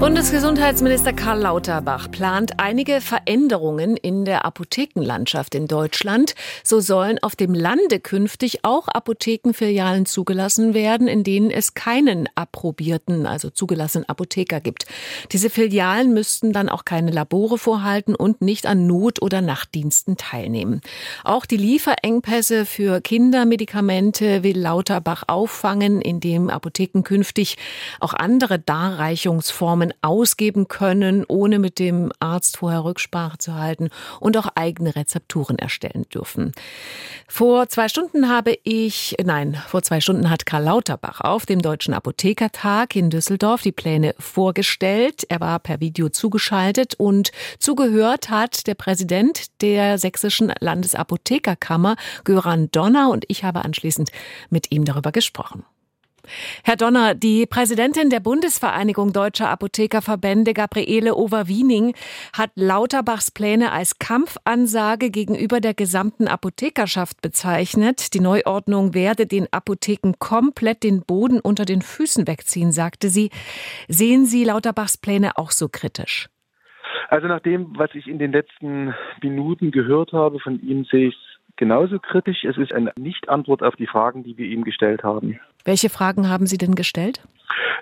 Bundesgesundheitsminister Karl Lauterbach plant einige Veränderungen in der Apothekenlandschaft in Deutschland. So sollen auf dem Lande künftig auch Apothekenfilialen zugelassen werden, in denen es keinen approbierten, also zugelassenen Apotheker gibt. Diese Filialen müssten dann auch keine Labore vorhalten und nicht an Not- oder Nachtdiensten teilnehmen. Auch die Lieferengpässe für Kindermedikamente will Lauterbach auffangen, indem Apotheken künftig auch andere Darreichungsformen Namen ausgeben können, ohne mit dem Arzt vorher Rücksprache zu halten und auch eigene Rezepturen erstellen dürfen. Vor zwei Stunden habe ich, nein, vor zwei Stunden hat Karl Lauterbach auf dem Deutschen Apothekertag in Düsseldorf die Pläne vorgestellt. Er war per Video zugeschaltet und zugehört hat der Präsident der sächsischen Landesapothekerkammer, Göran Donner, und ich habe anschließend mit ihm darüber gesprochen. Herr Donner, die Präsidentin der Bundesvereinigung Deutscher Apothekerverbände, Gabriele Overwiening, hat Lauterbachs Pläne als Kampfansage gegenüber der gesamten Apothekerschaft bezeichnet. Die Neuordnung werde den Apotheken komplett den Boden unter den Füßen wegziehen, sagte sie. Sehen Sie Lauterbachs Pläne auch so kritisch? Also nach dem, was ich in den letzten Minuten gehört habe von ihm, sehe ich es genauso kritisch. Es ist eine Nicht-Antwort auf die Fragen, die wir ihm gestellt haben. Welche Fragen haben Sie denn gestellt?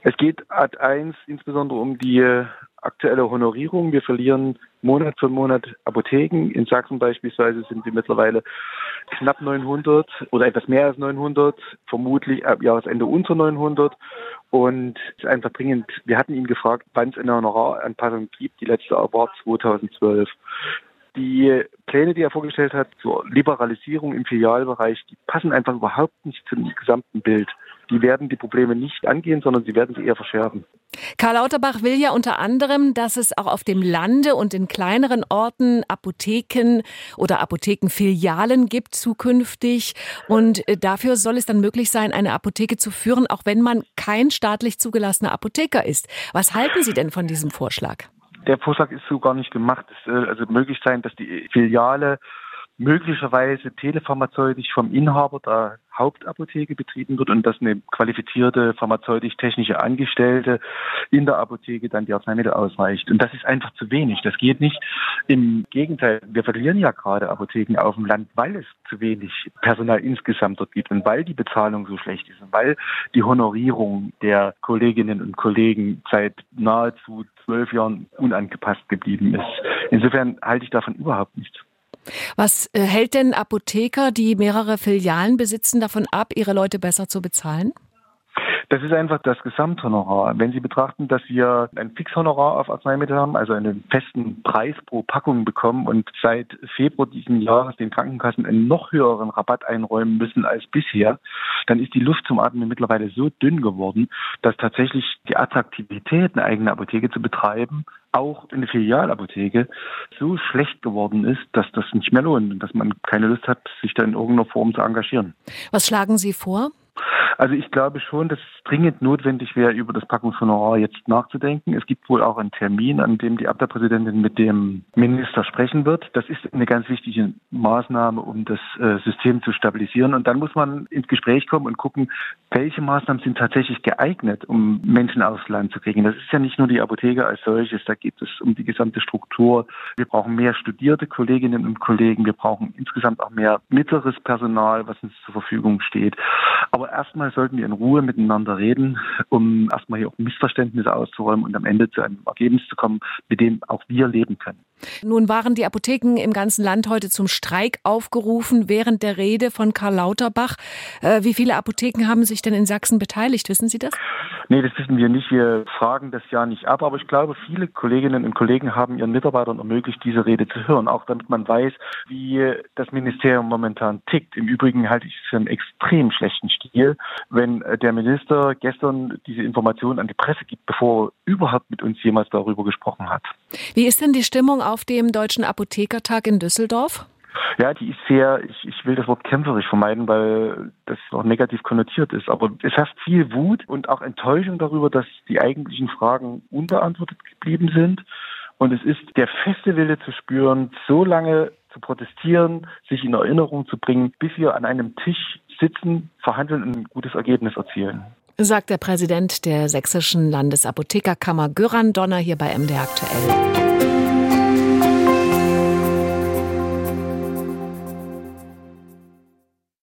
Es geht Ad 1 insbesondere um die aktuelle Honorierung. Wir verlieren Monat für Monat Apotheken. In Sachsen beispielsweise sind wir mittlerweile knapp 900 oder etwas mehr als 900, vermutlich ab Jahresende unter 900. Und es ist einfach dringend. Wir hatten ihn gefragt, wann es eine Honoraranpassung gibt. Die letzte war 2012. Die Pläne, die er vorgestellt hat zur Liberalisierung im Filialbereich, die passen einfach überhaupt nicht zum gesamten Bild die werden die Probleme nicht angehen, sondern sie werden sie eher verschärfen. Karl Lauterbach will ja unter anderem, dass es auch auf dem Lande und in kleineren Orten Apotheken oder Apothekenfilialen gibt zukünftig. Und äh, dafür soll es dann möglich sein, eine Apotheke zu führen, auch wenn man kein staatlich zugelassener Apotheker ist. Was halten Sie denn von diesem Vorschlag? Der Vorschlag ist so gar nicht gemacht. Es soll also möglich sein, dass die Filiale möglicherweise telepharmazeutisch vom Inhaber der Hauptapotheke betrieben wird und dass eine qualifizierte pharmazeutisch-technische Angestellte in der Apotheke dann die Arzneimittel ausreicht. Und das ist einfach zu wenig. Das geht nicht. Im Gegenteil, wir verlieren ja gerade Apotheken auf dem Land, weil es zu wenig Personal insgesamt dort gibt und weil die Bezahlung so schlecht ist und weil die Honorierung der Kolleginnen und Kollegen seit nahezu zwölf Jahren unangepasst geblieben ist. Insofern halte ich davon überhaupt nichts. Was äh, hält denn Apotheker, die mehrere Filialen besitzen, davon ab, ihre Leute besser zu bezahlen? Das ist einfach das Gesamthonorar. Wenn Sie betrachten, dass wir ein Fixhonorar auf Arzneimittel haben, also einen festen Preis pro Packung bekommen und seit Februar diesen Jahres den Krankenkassen einen noch höheren Rabatt einräumen müssen als bisher, dann ist die Luft zum Atmen mittlerweile so dünn geworden, dass tatsächlich die Attraktivität, eine eigene Apotheke zu betreiben, auch eine Filialapotheke so schlecht geworden ist, dass das nicht mehr lohnt und dass man keine Lust hat, sich da in irgendeiner Form zu engagieren. Was schlagen Sie vor? Also ich glaube schon, dass es dringend notwendig wäre, über das Packungshonorar jetzt nachzudenken. Es gibt wohl auch einen Termin, an dem die Abteilpräsidentin mit dem Minister sprechen wird. Das ist eine ganz wichtige Maßnahme, um das äh, System zu stabilisieren. Und dann muss man ins Gespräch kommen und gucken, welche Maßnahmen sind tatsächlich geeignet, um Menschen aufs Land zu kriegen. Das ist ja nicht nur die Apotheke als solches, da geht es um die gesamte Struktur. Wir brauchen mehr studierte Kolleginnen und Kollegen. Wir brauchen insgesamt auch mehr mittleres Personal, was uns zur Verfügung steht. Aber erstmal sollten wir in Ruhe miteinander reden, um erstmal hier auch Missverständnisse auszuräumen und am Ende zu einem Ergebnis zu kommen, mit dem auch wir leben können. Nun waren die Apotheken im ganzen Land heute zum Streik aufgerufen während der Rede von Karl Lauterbach. Äh, wie viele Apotheken haben sich denn in Sachsen beteiligt? Wissen Sie das? Nee, das wissen wir nicht. Wir fragen das ja nicht ab. Aber ich glaube, viele Kolleginnen und Kollegen haben ihren Mitarbeitern ermöglicht, diese Rede zu hören. Auch damit man weiß, wie das Ministerium momentan tickt. Im Übrigen halte ich es für einen extrem schlechten Stil, wenn der Minister gestern diese Informationen an die Presse gibt, bevor er überhaupt mit uns jemals darüber gesprochen hat. Wie ist denn die Stimmung auf dem Deutschen Apothekertag in Düsseldorf? Ja, die ist sehr, ich, ich will das Wort kämpferisch vermeiden, weil das auch negativ konnotiert ist. Aber es herrscht viel Wut und auch Enttäuschung darüber, dass die eigentlichen Fragen unbeantwortet geblieben sind. Und es ist der feste Wille zu spüren, so lange zu protestieren, sich in Erinnerung zu bringen, bis wir an einem Tisch sitzen, verhandeln und ein gutes Ergebnis erzielen. Sagt der Präsident der Sächsischen Landesapothekerkammer Göran Donner hier bei MD aktuell.